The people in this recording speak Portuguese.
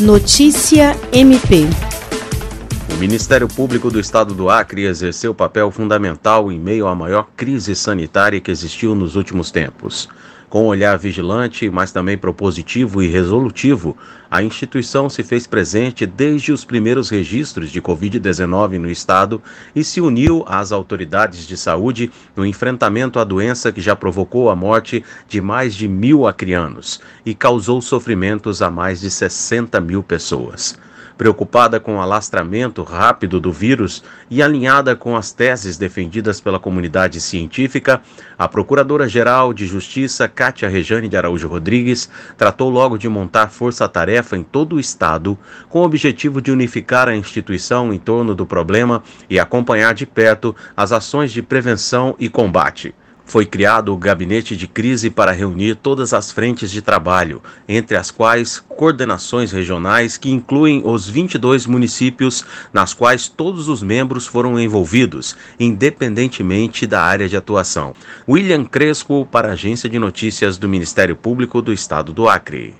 Notícia MP. O Ministério Público do Estado do Acre exerceu papel fundamental em meio à maior crise sanitária que existiu nos últimos tempos. Com um olhar vigilante, mas também propositivo e resolutivo, a instituição se fez presente desde os primeiros registros de Covid-19 no estado e se uniu às autoridades de saúde no enfrentamento à doença que já provocou a morte de mais de mil acrianos e causou sofrimentos a mais de 60 mil pessoas. Preocupada com o alastramento rápido do vírus e alinhada com as teses defendidas pela comunidade científica, a Procuradora-Geral de Justiça, Cátia Rejane de Araújo Rodrigues, tratou logo de montar força-tarefa em todo o Estado, com o objetivo de unificar a instituição em torno do problema e acompanhar de perto as ações de prevenção e combate. Foi criado o gabinete de crise para reunir todas as frentes de trabalho, entre as quais coordenações regionais que incluem os 22 municípios nas quais todos os membros foram envolvidos, independentemente da área de atuação. William Crespo para a Agência de Notícias do Ministério Público do Estado do Acre.